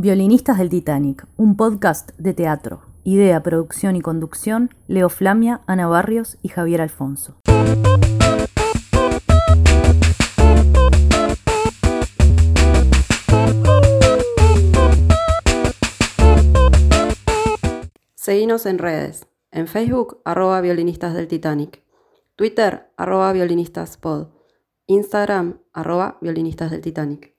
Violinistas del Titanic, un podcast de teatro. Idea, producción y conducción, Leo Flamia, Ana Barrios y Javier Alfonso. Seguinos en redes. En Facebook, arroba violinistas del Titanic. Twitter, arroba violinistaspod. Instagram, arroba violinistas del Titanic.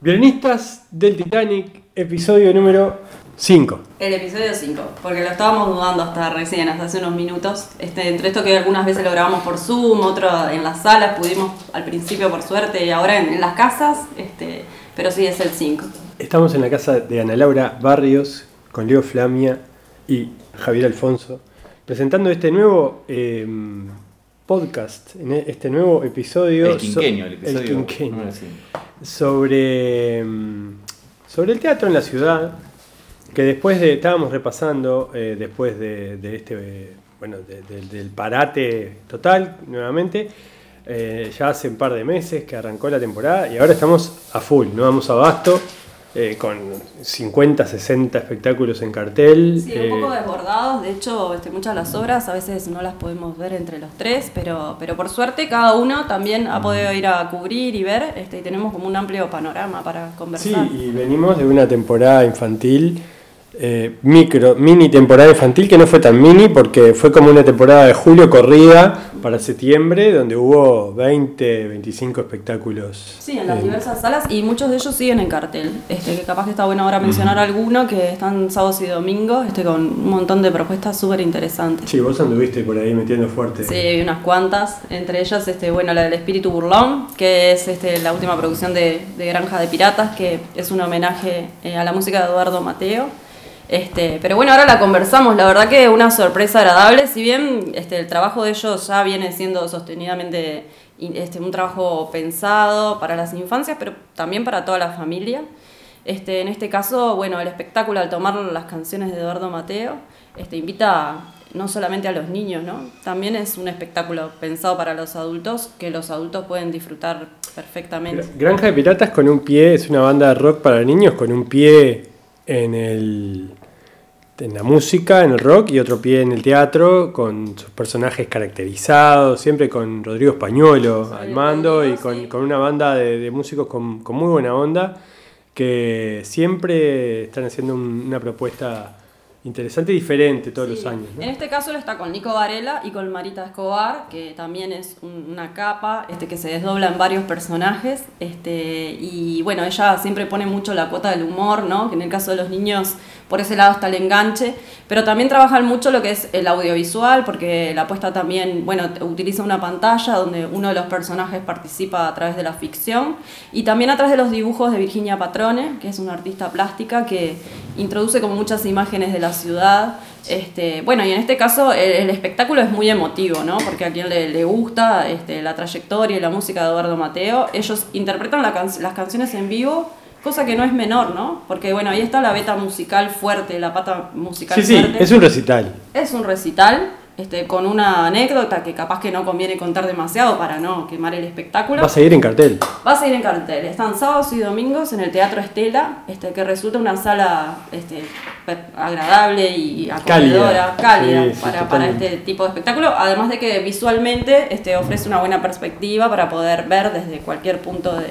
Violinistas del Titanic, episodio número 5. El episodio 5, porque lo estábamos dudando hasta recién, hasta hace unos minutos. Este, entre esto que algunas veces lo grabamos por Zoom, otro en las salas, pudimos al principio por suerte y ahora en, en las casas, este, pero sí es el 5. Estamos en la casa de Ana Laura Barrios con Leo Flamia y Javier Alfonso, presentando este nuevo eh, podcast, en este nuevo episodio. El quinquenio, el so- episodio quinquenio, número cinco. sobre, mm, sobre el teatro en la ciudad, que después de, estábamos repasando, eh, después de, este, bueno, de- de- del parate total, nuevamente, eh, ya hace un par de meses que arrancó la temporada y ahora estamos a full, no vamos abasto, eh, con 50, 60 espectáculos en cartel. Sí, eh, un poco desbordados, de hecho este, muchas de las obras a veces no las podemos ver entre los tres, pero, pero por suerte cada uno también ha podido ir a cubrir y ver este, y tenemos como un amplio panorama para Sí, conversar. y venimos de una temporada infantil, eh, micro, mini temporada infantil, que no fue tan mini porque fue como una temporada de julio corrida para septiembre, donde hubo 20, 25 espectáculos. Sí, en las Eh, diversas salas y muchos de ellos siguen en cartel. Este, que capaz que está bueno ahora mencionar alguno que están sábados y domingos, este, con un montón de propuestas súper interesantes. Sí, vos anduviste por ahí metiendo fuerte. Sí, unas cuantas, entre ellas, este, bueno, la del Espíritu Burlón, que es este, la última producción de, de Granja de Piratas, que es un homenaje eh, a la música de Eduardo Mateo. Este, pero bueno, ahora la conversamos, la verdad que una sorpresa agradable, si bien este, el trabajo de ellos ya viene siendo sostenidamente este, un trabajo pensado para las infancias, pero también para toda la familia. Este, en este caso, bueno, el espectáculo al tomar las canciones de Eduardo Mateo, este, invita no solamente a los niños, ¿no? También es un espectáculo pensado para los adultos, que los adultos pueden disfrutar perfectamente. Gra- Granja de Piratas con un pie, es una banda de rock para niños con un pie en el en la música, en el rock y otro pie en el teatro, con sus personajes caracterizados, siempre con Rodrigo Españolo al mando y con, con una banda de, de músicos con, con muy buena onda que siempre están haciendo un- una propuesta interesante y diferente todos los años. ¿no? En este caso él está con Nico Varela y con Marita Escobar, que también es un- una capa este, que se desdobla en varios personajes. Este, y bueno, ella siempre pone mucho la cuota del humor, ¿no? que en el caso de los niños por ese lado está el enganche, pero también trabajan mucho lo que es el audiovisual, porque la apuesta también, bueno, utiliza una pantalla donde uno de los personajes participa a través de la ficción y también a través de los dibujos de Virginia Patrone, que es una artista plástica que introduce como muchas imágenes de la ciudad. Este, bueno, y en este caso el, espectáculo es muy emotivo, ¿no? Porque a quien le, gusta este, la trayectoria y la música de Eduardo Mateo, ellos interpretan las canciones en vivo, cosa que no es menor, ¿no? Porque bueno, ahí está la beta musical fuerte, la pata musical Sí, sí, fuerte. es un recital. Es un recital este, con una anécdota que capaz que no conviene contar demasiado para no quemar el espectáculo. Va a seguir en cartel. Va a seguir en cartel. Están sábados y domingos en el Teatro Estela, este, que resulta una sala este, agradable y acogedora, Cálida. cálida, Sí, sí, para, para este tipo de espectáculo. Además de que visualmente este, ofrece una buena perspectiva para poder ver desde cualquier punto de,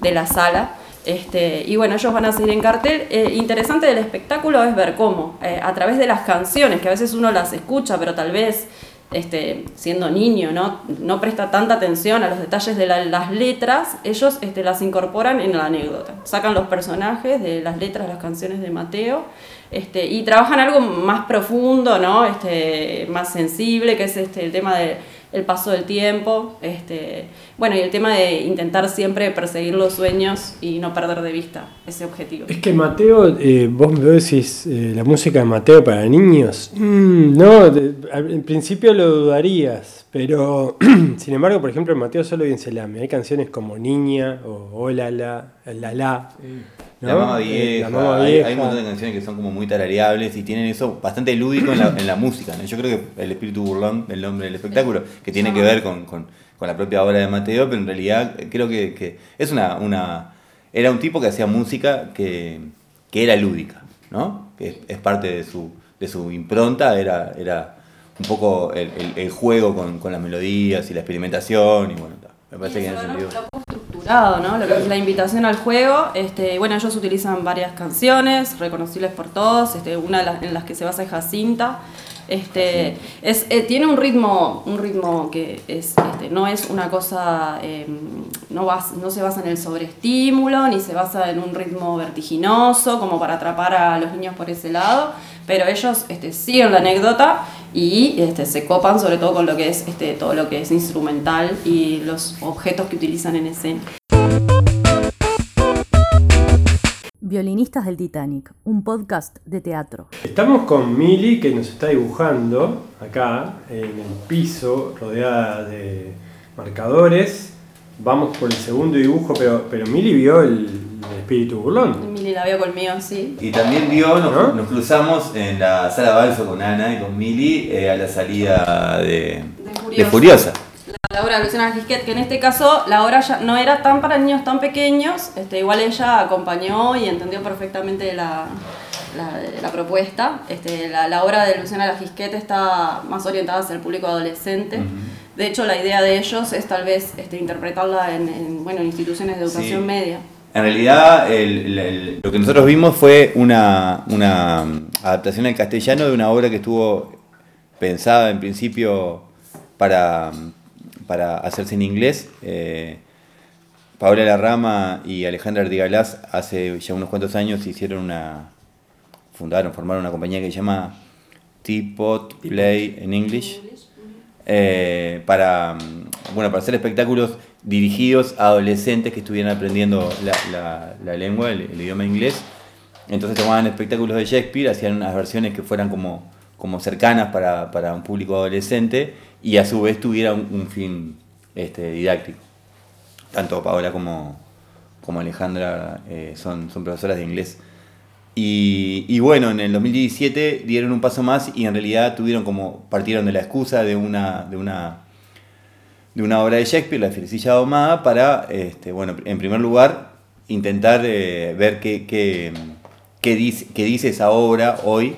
de la sala. Este, y bueno, ellos van a seguir en cartel. Eh, interesante del espectáculo es ver cómo, eh, a través de las canciones, que a veces uno las escucha, pero tal vez este, siendo niño, ¿no? no presta tanta atención a los detalles de la- las letras, ellos este, las incorporan en la anécdota. Sacan los personajes de las letras de las canciones de Mateo este, y trabajan algo más profundo, ¿no? este, más sensible, que es el tema del el paso del tiempo. Bueno, y el tema de intentar siempre perseguir los sueños y no perder de vista ese objetivo. Es que Mateo, eh, vos me decís eh, la música de Mateo para niños. Mm, no, de- al en principio lo dudarías, pero sin embargo, por ejemplo, en Mateo solo y en Selame hay canciones como Niña o Hola la, La La. ¿no? La mamá Eh, vieja, La Mamá hay, Vieja. hay un montón de canciones que son como muy tarareables y tienen eso bastante lúdico en la, en la música. ¿no? Yo creo que el espíritu burlón, el nombre del espectáculo, que tiene que ver con, con- con la propia obra de Mateo, pero en realidad creo que, que es una, una... Era un tipo que hacía música que, que era lúdica, ¿no? que es, es parte de su, de su impronta, era, era un poco el, el- el juego con, con las melodías y la experimentación, y bueno, ta, me parece que en ese sentido... Lo poco estructurado, ¿no? Lo que es la invitación al juego. Este, bueno, ellos utilizan varias canciones reconocibles por todos. Este, una de las, en las que se basa es Jacinta. Este, es, eh, tiene un ritmo, un ritmo que es, este, no es una cosa, eh, no, bas- no se basa en el sobreestímulo, ni se basa en un ritmo vertiginoso, como para atrapar a los niños por ese lado, pero ellos este, siguen la anécdota y este, se copan sobre todo con lo que es este, todo lo que es instrumental y los objetos que utilizan en escena. Violinistas del Titanic, un podcast de teatro. Estamos con Mili que nos está dibujando acá en el piso, rodeada de marcadores. Vamos por el segundo dibujo, pero, pero Mili vio el, el espíritu burlón. Mili la veo conmigo, sí. Y también vio, nos, ¿No? nos cruzamos en la sala Balso con Ana y con Mili eh, a la salida de, De de Furiosa. La obra de Luciana Gisquet, que en este caso la obra ya no era tan para niños tan pequeños, este, igual ella acompañó y entendió perfectamente la, la, la propuesta. Este, la, la obra de Luciana Gisquet está más orientada hacia el público adolescente. De hecho, la idea de ellos es tal vez este, interpretarla en, en, bueno, en instituciones de educación Sí. media. En realidad, el- el- el- lo que nosotros vimos fue una, una mm, adaptación al castellano de una obra que estuvo pensada en principio para, mm, para hacerse en inglés. Eh, Paola Larrama y Alejandra Artigalás hace ya unos cuantos años hicieron una. fundaron, formaron una compañía que se llama Teapot Play en English eh, para, bueno, para hacer espectáculos dirigidos a adolescentes que estuvieran aprendiendo la lengua, el, el idioma inglés. Entonces tomaban espectáculos de Shakespeare, hacían unas versiones que fueran como, como cercanas para, para un público adolescente y a su vez tuviera un, fin este, didáctico. Tanto Paola como, como Alejandra eh, son, son profesoras de inglés. Y, bueno, en el 2017 dieron un paso más y en realidad tuvieron como, partieron de la excusa de una, de una, de una obra de Shakespeare, La Fierecilla Domada, para, este, bueno, en primer lugar, intentar eh, ver qué, qué, qué dice, qué dice esa obra hoy.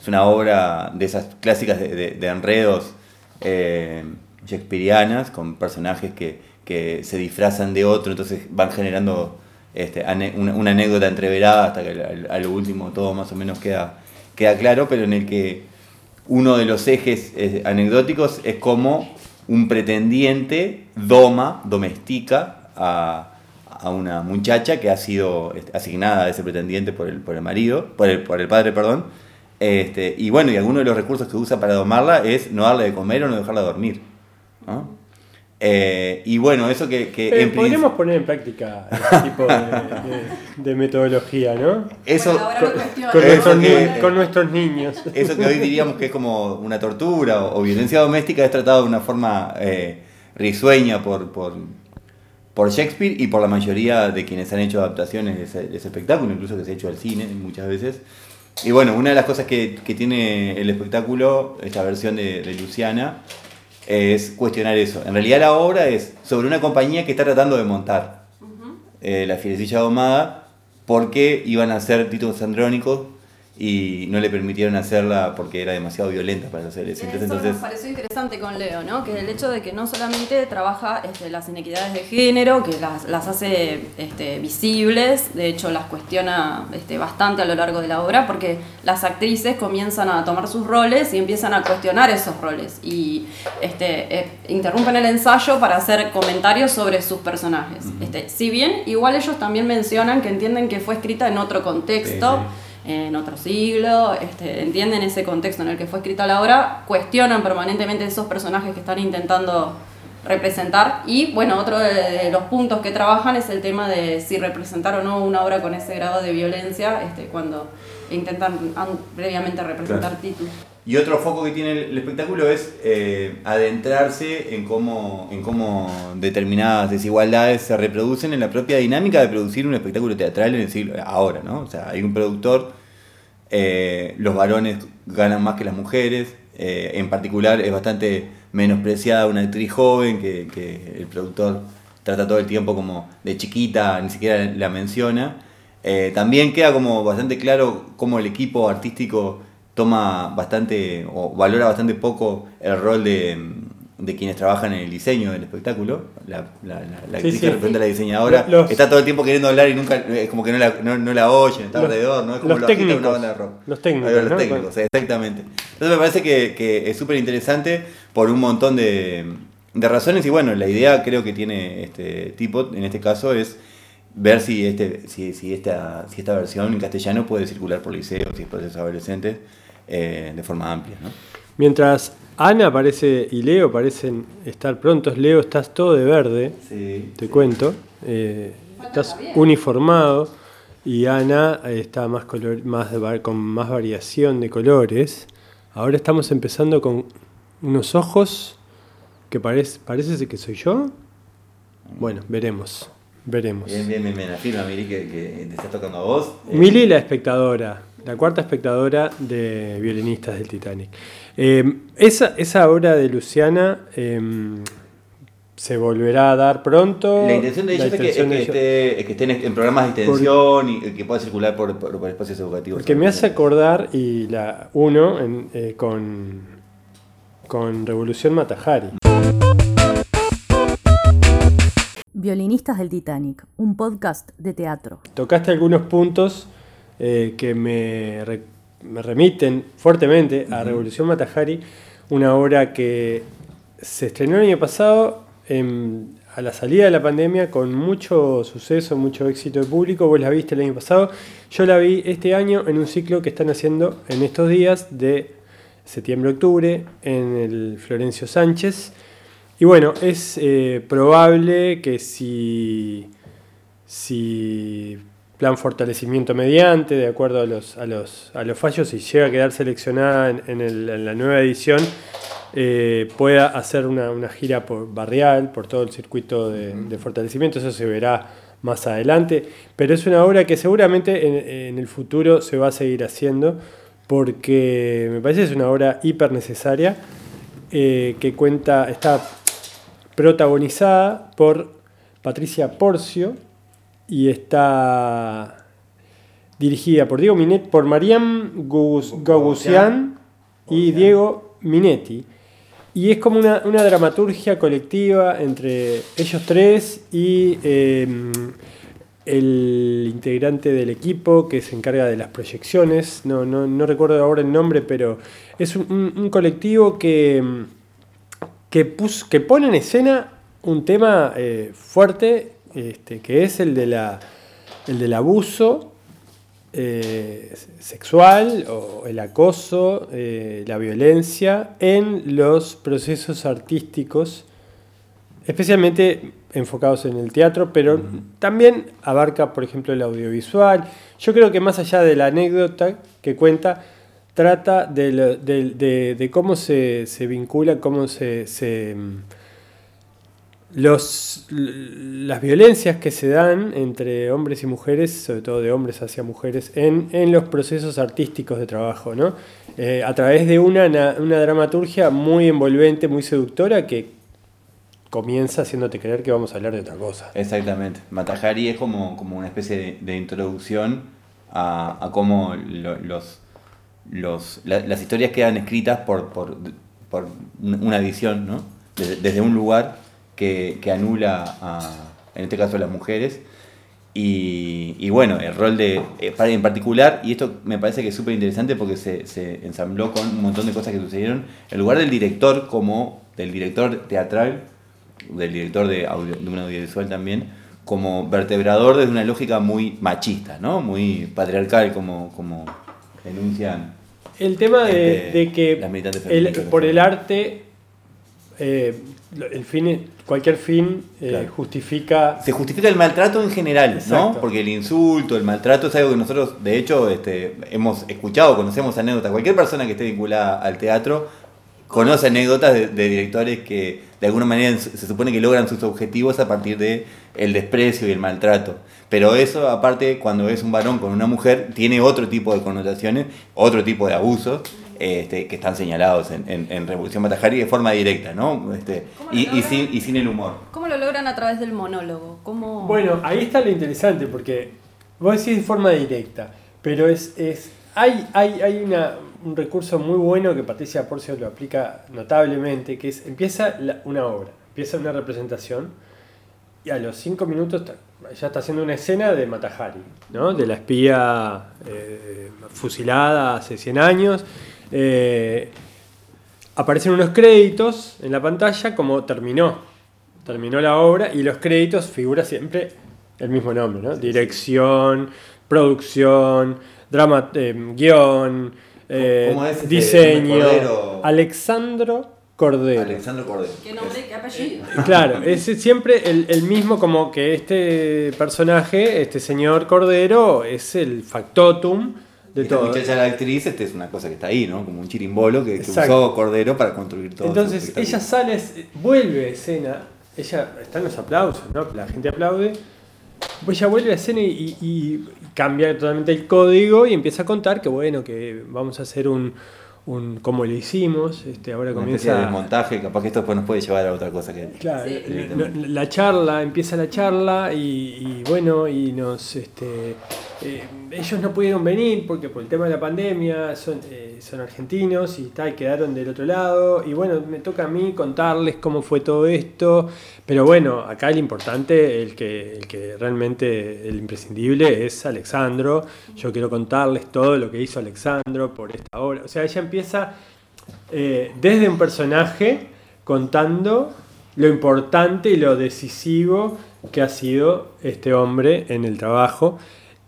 Es una obra de esas clásicas de enredos eh, con personajes que, que se disfrazan de otro, entonces van generando este, una, una anécdota entreverada hasta que a lo último todo más o menos queda, queda claro, pero en el que uno de los ejes eh, anecdóticos es cómo un pretendiente doma, domestica a, a una muchacha que ha sido este, asignada a ese pretendiente por el, por el marido, por el, por el padre, perdón. Este, y bueno, y alguno de los recursos que usa para domarla es no darle de comer o no dejarla dormir. ¿no? Eh, y bueno, eso que, que Pero en podríamos principio- poner en práctica este tipo de, de- de metodología, ¿no? eso, Bueno, Con, con Eso nuestros, que- ni- con nuestros niños. Eso que hoy diríamos que es como una tortura o, o violencia doméstica es tratado de una forma eh, risueña por, por, por Shakespeare y por la mayoría de quienes han hecho adaptaciones de ese, de ese espectáculo, incluso que se ha hecho al cine muchas veces. Y bueno, una de las cosas que, que tiene el espectáculo, esta versión de, de Luciana, es cuestionar eso. En realidad la obra es sobre una compañía que está tratando de montar eh, la fierecilla domada porque iban a ser títulos andrónicos y no le permitieron hacerla porque era demasiado violenta para los adolescentes. Eso Entonces, nos pareció interesante con Leo, ¿no? Que el hecho de que no solamente trabaja este, las inequidades de género, que las, las hace este, visibles, de hecho las cuestiona este, bastante a lo largo de la obra, porque las actrices comienzan a tomar sus roles y empiezan a cuestionar esos roles y este, eh, interrumpen el ensayo para hacer comentarios sobre sus personajes. Este, si bien igual ellos también mencionan que entienden que fue escrita en otro contexto, Sí, en otro siglo, este, entienden ese contexto en el que fue escrita la obra, cuestionan permanentemente esos personajes que están intentando representar y bueno, otro de, los puntos que trabajan es el tema de si representar o no una obra con ese grado de violencia este, cuando intentan an- previamente representar Claro. títulos. Y otro foco que tiene el, espectáculo es eh, adentrarse en cómo, en cómo determinadas desigualdades se reproducen en la propia dinámica de producir un espectáculo teatral en el siglo ahora, ¿no? O sea, hay un productor, eh, los varones ganan más que las mujeres, eh, en particular es bastante menospreciada una actriz joven que, que el productor trata todo el tiempo como de chiquita, ni siquiera la menciona. También queda como bastante claro cómo el equipo artístico toma bastante o valora bastante poco el rol de, de quienes trabajan en el diseño del espectáculo. La, la, la, la Sí, sí. a la diseñadora Los- está todo el tiempo queriendo hablar y nunca es como que no la, no, no la oyen, está Los- alrededor, ¿no? Es como los técnicos. una banda de rock. Los técnicos, Los ¿no? técnicos, exactamente. Entonces me parece que, que es súper interesante por un montón de, de razones y bueno, la idea creo que tiene este tipo, en este caso, es ver si este si, si esta si esta versión en castellano puede circular por liceos y procesos adolescentes eh, de forma amplia ¿no? Mientras Ana parece y Leo parecen estar prontos, Leo estás todo de verde, sí, te cuento. eh, estás uniformado y Ana eh, está más, color, más de va- con más variación de colores. Ahora estamos empezando con unos ojos que parece, parece que soy yo. Bueno, veremos, veremos. bien bien bien bien afirma Miri que, que te está tocando a vos Eh, Mili, la espectadora, la cuarta espectadora de violinistas del Titanic. Eh, esa, esa obra de Luciana eh, se volverá a dar pronto. La intención de La ellos es que, es esté, es que estén en programas de extensión y que pueda circular por, por- por espacios educativos. Porque me hace acordar, y la uno, en, eh, con, con Revolución Matajari. Violinistas del Titanic, un podcast de teatro. Tocaste algunos puntos eh, que me, re- me remiten fuertemente a Revolución Matajari, una obra que se estrenó el año pasado en- a la salida de la pandemia con mucho suceso, mucho éxito de público. Vos la viste el año pasado. Yo la vi este año en un ciclo que están haciendo en estos días de septiembre-octubre en el Florencio Sánchez. Y bueno, es eh, probable que si si plan fortalecimiento mediante, de acuerdo a los, a los, a los fallos, si llega a quedar seleccionada en, en el- en la nueva edición, eh, pueda hacer una, una gira por barrial, por todo el circuito de, de fortalecimiento, eso se verá más adelante, pero es una obra que seguramente en, en el futuro se va a seguir haciendo, porque me parece que es una obra hiper necesaria, eh, que cuenta, está protagonizada por Patricia Porcio y está dirigida por Diego Minetti, por Mariam Gogusian y Diego Minetti. Y es como una, una dramaturgia colectiva entre ellos tres y eh, el integrante del equipo que se encarga de las proyecciones. No, no, no recuerdo ahora el nombre, pero es un, un- un colectivo que, que, pus- que pone en escena un tema eh, fuerte, este, que es el, de la, el del abuso eh, sexual o el acoso, eh, la violencia en los procesos artísticos, especialmente enfocados en el teatro, pero también abarca, por ejemplo, el audiovisual. Yo creo que más allá de la anécdota que cuenta, trata de, de- de- de cómo se, se vincula, cómo se, se, mm, los, las violencias que se dan entre hombres y mujeres, sobre todo de hombres hacia mujeres, en, en los procesos artísticos de trabajo, ¿no? Eh, a través de una, na- una dramaturgia muy envolvente, muy seductora, que comienza haciéndote creer que vamos a hablar de otra cosa. Exactamente. Matajari es como, como una especie de, introducción a, a cómo lo- los, los, la- las historias quedan escritas por, por, por una visión, ¿no? Desde un lugar que, que anula, a, en este caso, a las mujeres. Y, y bueno, el rol de, eh, para- en particular, y esto me parece que es súper interesante porque se, se ensambló con un montón de cosas que sucedieron, el lugar del director como del director teatral, del director de, audio- de un audiovisual también, como vertebrador desde una lógica muy machista, ¿no? Muy patriarcal, como, como denuncian. El tema de, Este, de que las militantes el- por el arte, eh, el fin, cualquier fin eh, Claro. justifica Se justifica el maltrato en general, Exacto. ¿no? Porque el insulto, el maltrato es algo que nosotros, de hecho, este, hemos escuchado, conocemos anécdotas. Cualquier persona que esté vinculada al teatro conoce anécdotas de, de directores que de alguna manera se supone que logran sus objetivos a partir de el desprecio y el maltrato. Pero eso, aparte, cuando es un varón con una mujer, tiene otro tipo de connotaciones, otro tipo de abusos. este, que están señalados en, en- en Revolución Matajari de forma directa, ¿no? Este, ¿Cómo lo y, y sin, y sin el humor. ¿Cómo lo logran a través del monólogo? ¿Cómo... Bueno, ahí está lo interesante porque Vos decís de forma directa, pero es, es hay, hay, hay una, un recurso muy bueno que Patricia Porcio lo aplica notablemente, que es empieza la- una obra, empieza una representación y a los cinco minutos ya está haciendo una escena de Matahari, ¿no? de la espía eh, fusilada hace 100 años. Eh, aparecen unos créditos en la pantalla como terminó, terminó la obra y los créditos figura siempre el mismo nombre, ¿no? Dirección, producción, drama, eh, guion, eh, ¿Cómo es este diseño. Cordero? Alexandro Cordero. Alexandro Cordero. ¿Qué nombre, qué apellido? Claro, es siempre el, el mismo como que este personaje, este señor Cordero, es el factotum de Esta todo. muchacha, la actriz, este es una cosa que está ahí, ¿no? Como un chirimbolo que, usó Cordero para construir todo. Entonces ella sale, vuelve a escena, ella está en los aplausos, ¿no? La gente aplaude. Pues ella vuelve a escena y, y- y cambia totalmente el código y empieza a contar que bueno, que vamos a hacer un, un como lo hicimos, este, ahora Una comienza de desmontaje, capaz que esto después nos puede llevar a otra cosa que. Claro, Sí. la- la, la charla, empieza la charla y, y bueno, y nos, este, eh, ellos no pudieron venir porque por el tema de la pandemia son, eh, son argentinos y tal, quedaron del otro lado. Y bueno, me toca a mí contarles cómo fue todo esto, pero bueno, acá el importante, el que, el que realmente, el imprescindible es Alexandro, yo quiero contarles todo lo que hizo Alexandro por esta obra, o sea, ella empieza eh, desde un personaje contando lo importante y lo decisivo que ha sido este hombre en el trabajo.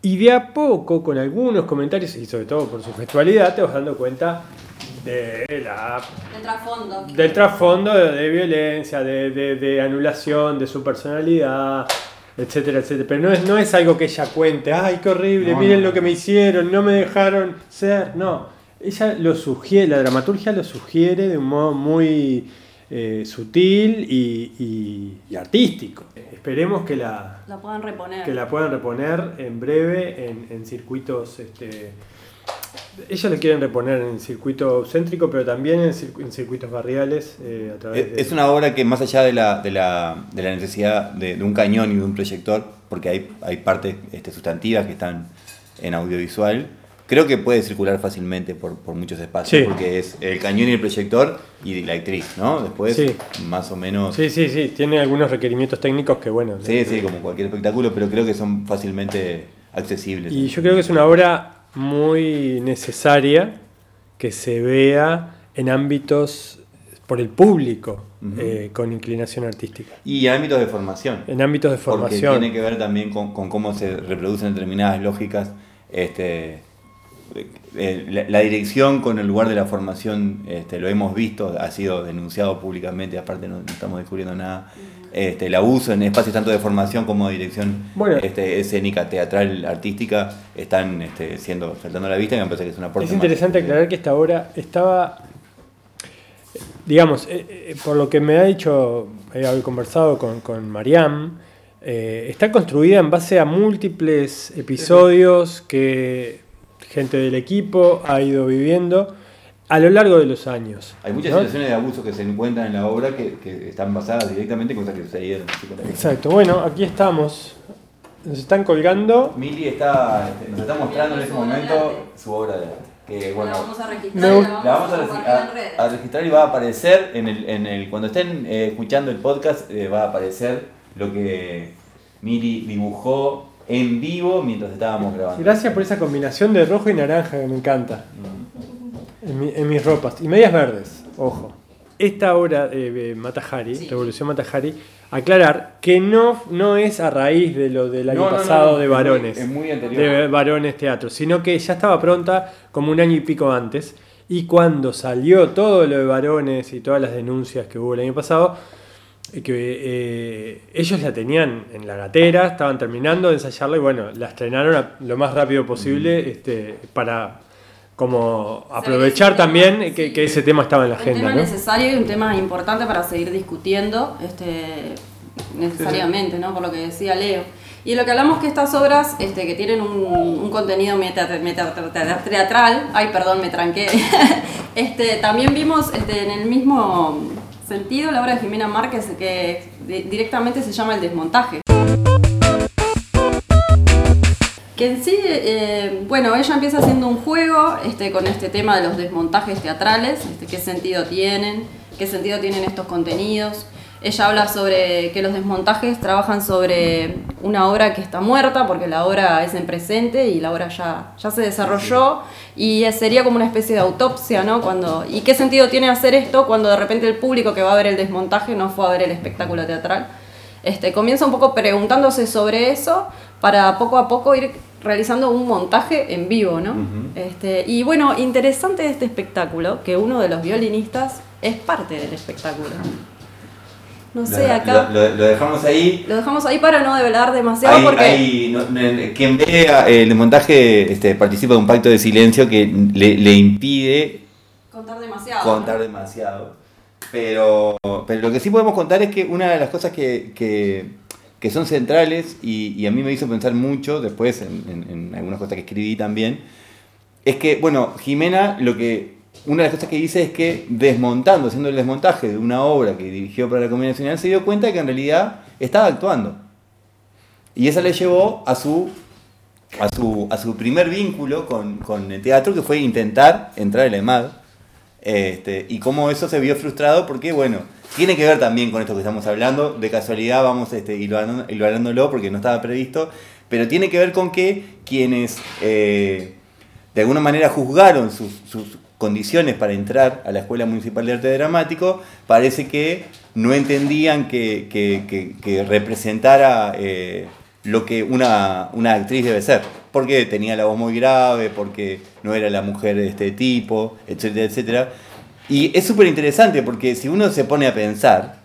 Y de a poco, con algunos comentarios, y sobre todo por su gestualidad, te vas dando cuenta de la, El trasfondo. del trasfondo de, de violencia, de, de- de anulación de su personalidad, etcétera, etcétera. Pero no es, no es algo que ella cuente, ay, qué horrible, No, miren no. lo que me hicieron, no me dejaron ser. No, ella lo sugiere, la dramaturgia lo sugiere de un modo muy eh, sutil y, y- y artístico. Esperemos que la, La puedan reponer. que la puedan reponer en breve en, en circuitos. Este, ellos le quieren reponer en circuito céntrico, pero también en, circu- en circuitos barriales eh, a través Es, de. es una obra que más allá de la, de la, de la necesidad de, de un cañón y de un proyector, porque hay, hay partes este, sustantivas que están en audiovisual, creo que puede circular fácilmente por, por muchos espacios, Sí. porque es el cañón y el proyector y la actriz, ¿no? Después, Sí. más o menos... Sí, sí, sí, tiene algunos requerimientos técnicos que, bueno. Sí, sí, como cualquier espectáculo, pero creo que son fácilmente accesibles. Y yo creo que es una obra muy necesaria que se vea en ámbitos por el público eh, con inclinación artística. Y en ámbitos de formación. En ámbitos de Porque formación. tiene que ver también con, con cómo se reproducen determinadas lógicas. Este, la, la dirección con el lugar de la formación, este, lo hemos visto, ha sido denunciado públicamente, aparte no, estamos descubriendo nada. Este, el abuso en espacios tanto de formación como de dirección Bueno. este, escénica, teatral, artística, están este, siendo saltando a la vista y me parece que es una aporte Es más. interesante aclarar que esta obra estaba, digamos, eh, eh, por lo que me ha dicho, he conversado con, con Mariam, eh, está construida en base a múltiples episodios que gente del equipo ha ido viviendo a lo largo de los años. Hay muchas ¿no? situaciones de abuso que se encuentran en la obra que, que están basadas directamente en cosas que sucedieron. Exacto, bueno, aquí estamos. Nos están colgando. Mili está, este, nos está mostrando en este momento su obra de arte. Que, bueno, la vamos a registrar la vamos, a, registrar y va a aparecer en el, en el cuando estén eh, escuchando el podcast eh, va a aparecer lo que Mili dibujó en vivo mientras estábamos grabando. Gracias por esa combinación de rojo y naranja que me encanta. Mm. En, mi- en mis ropas. Y medias verdes, ojo. Esta obra de Matahari, Sí. Revolución Matahari, aclarar que no, no es a raíz de lo del año No, no, no, pasado no, de es muy- varones. es muy anterior. De varones teatro, sino que ya estaba pronta como un año y pico antes. Y cuando salió todo lo de varones y todas las denuncias que hubo el año pasado, que eh, ellos la tenían en la gatera, estaban terminando de ensayarla y bueno, la estrenaron a- lo más rápido posible este, para como aprovechar tema, también que, sí. que ese tema estaba en la un agenda. tema ¿no? necesario y un tema importante para seguir discutiendo este, necesariamente, ¿no? Por lo que decía Leo. Y lo que hablamos que estas obras este, que tienen un, un contenido meta, meta- te- teatral, ay perdón, me tranqué, este, también vimos este, en el mismo sentido la obra de Jimena Márquez que di- directamente se llama El desmontaje. Que en sí, eh, bueno, ella empieza haciendo un juego este, con este tema de los desmontajes teatrales, este, qué sentido tienen, qué sentido tienen estos contenidos. Ella habla sobre que los desmontajes trabajan sobre una obra que está muerta, porque la obra es en presente y la obra ya, ya se desarrolló, y sería como una especie de autopsia, ¿no? Cuando, ¿Y qué sentido tiene hacer esto cuando de repente el público que va a ver el desmontaje no fue a ver el espectáculo teatral? Este, comienza un poco preguntándose sobre eso para poco a poco ir realizando un montaje en vivo, ¿no? este, y bueno, interesante de este espectáculo, que uno de los violinistas es parte del espectáculo. No sé, acá. Lo, dejamos ahí. Lo dejamos ahí para no develar demasiado porque. quien vea el montaje este, participa de un pacto de silencio que le, impide. Contar demasiado. Contar demasiado. Pero, pero lo que sí podemos contar es que una de las cosas que, que, son centrales y, a mí me hizo pensar mucho después en, en algunas cosas que escribí también, es que, bueno, Jimena lo que una de las cosas que dice es que desmontando, haciendo el desmontaje de una obra que dirigió para la Comunidad Nacional, se dio cuenta de que en realidad estaba actuando. Y esa le llevó a su, a su, a su primer vínculo con, el teatro, que fue intentar entrar en la EMAD. Este, y cómo eso se vio frustrado, porque bueno, tiene que ver también con esto que estamos hablando. De casualidad vamos este, hablándolo porque no estaba previsto, pero tiene que ver con que quienes eh, de alguna manera juzgaron sus condiciones para entrar a la Escuela Municipal de Arte Dramático, parece que no entendían que, representara eh, lo que una, actriz debe ser, porque tenía la voz muy grave, porque no era la mujer de este tipo, etcétera, etcétera. Y es súper interesante porque si uno se pone a pensar,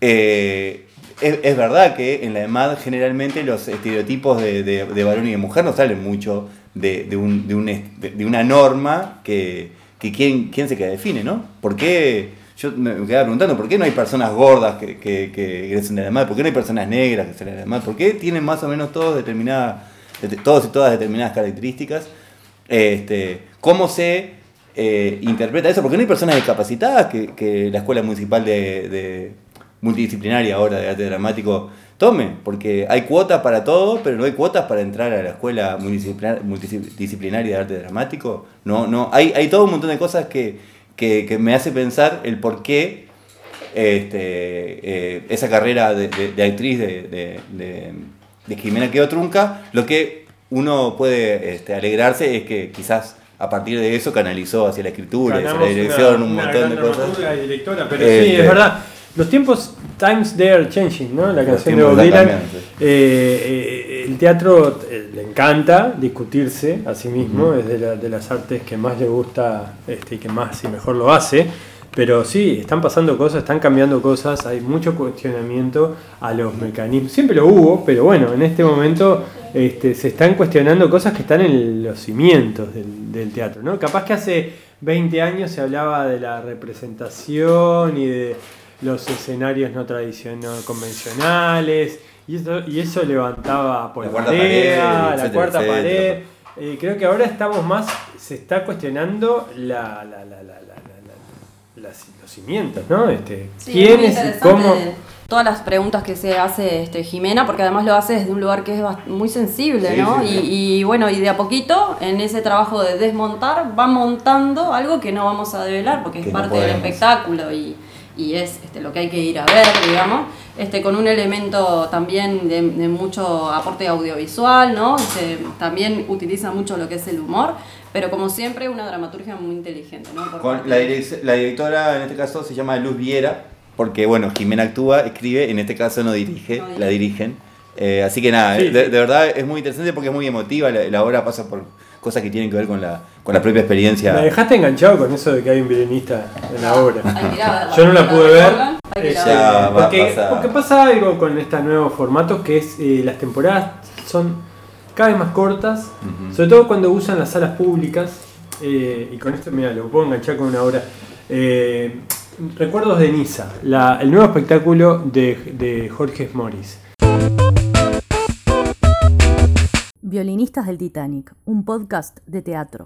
eh, es, verdad que en la EMAD generalmente los estereotipos de, de varón y de mujer no salen mucho de, un, de, una norma que, que quién, quién se que define, ¿no? ¿Por qué? Yo me quedaba preguntando, ¿por qué no hay personas gordas que, que, que egresen de la madre? ¿Por qué no hay personas negras que salen de la madre? ¿Por qué tienen más o menos todos determinadas, todos y todas determinadas características? Este, ¿Cómo se eh, interpreta eso? Porque no hay personas discapacitadas que, que la Escuela Municipal de, de Multidisciplinaria ahora de Arte Dramático tome, porque hay cuotas para todo, pero no hay cuotas para entrar a la escuela multidisciplinaria de arte dramático. No, no, hay, hay todo un montón de cosas que, me hace pensar el por qué este, eh, esa carrera de, actriz de, de, Jimena quedó trunca. Lo que uno puede este, alegrarse es que quizás a partir de eso canalizó hacia la escritura, hacia la dirección, un montón de cosas. pero sí, es verdad. Los tiempos, times they are changing, ¿no? La canción de Bob Dylan. Eh, eh, el teatro eh, le encanta discutirse a sí mismo, es de, las artes que más le gusta este, y que más y mejor lo hace. Pero sí, están pasando cosas, están cambiando cosas, hay mucho cuestionamiento a los mecanismos. Siempre lo hubo, pero bueno, en este momento este, se están cuestionando cosas que están en los cimientos del, del teatro. ¿no? Capaz que hace 20 años se hablaba de la representación y de los escenarios no tradicionales, convencionales, y eso, y eso levantaba por la, cuarta pared, la cuarta pared. Eh, creo que ahora estamos más, se está cuestionando la, la, la, los cimientos, ¿no? Este, ¿Quién es y cómo? Todas las preguntas que se hace este, Jimena, porque además lo hace desde un lugar que es muy sensible, ¿no? y, y, bueno, y de a poquito, en ese trabajo de desmontar, va montando algo que no vamos a develar, porque es parte del espectáculo. y y es este, lo que hay que ir a ver, digamos, este, con un elemento también de, mucho aporte audiovisual, ¿no? También utiliza mucho lo que es el humor, pero como siempre una dramaturgia muy inteligente, ¿no? la, la, directora en este caso se llama Luz Viera, porque bueno, Jimena actúa, escribe, en este caso no dirige, la dirigen. Eh, así que nada, de, verdad es muy interesante porque es muy emotiva, la obra pasa por cosas que tienen que ver con la, con la propia experiencia. Me dejaste enganchado con eso de que hay un violinista en la obra. Yo no la pude ver. porque, porque, pasa algo con estos nuevos formatos que es eh, las temporadas son cada vez más cortas, sobre todo cuando usan las salas públicas. Eh, y con esto, mira, lo puedo enganchar con una obra. Eh, recuerdos de Niza, el nuevo espectáculo de, de Jorge Morris. Violinistas del Titanic, un podcast de teatro.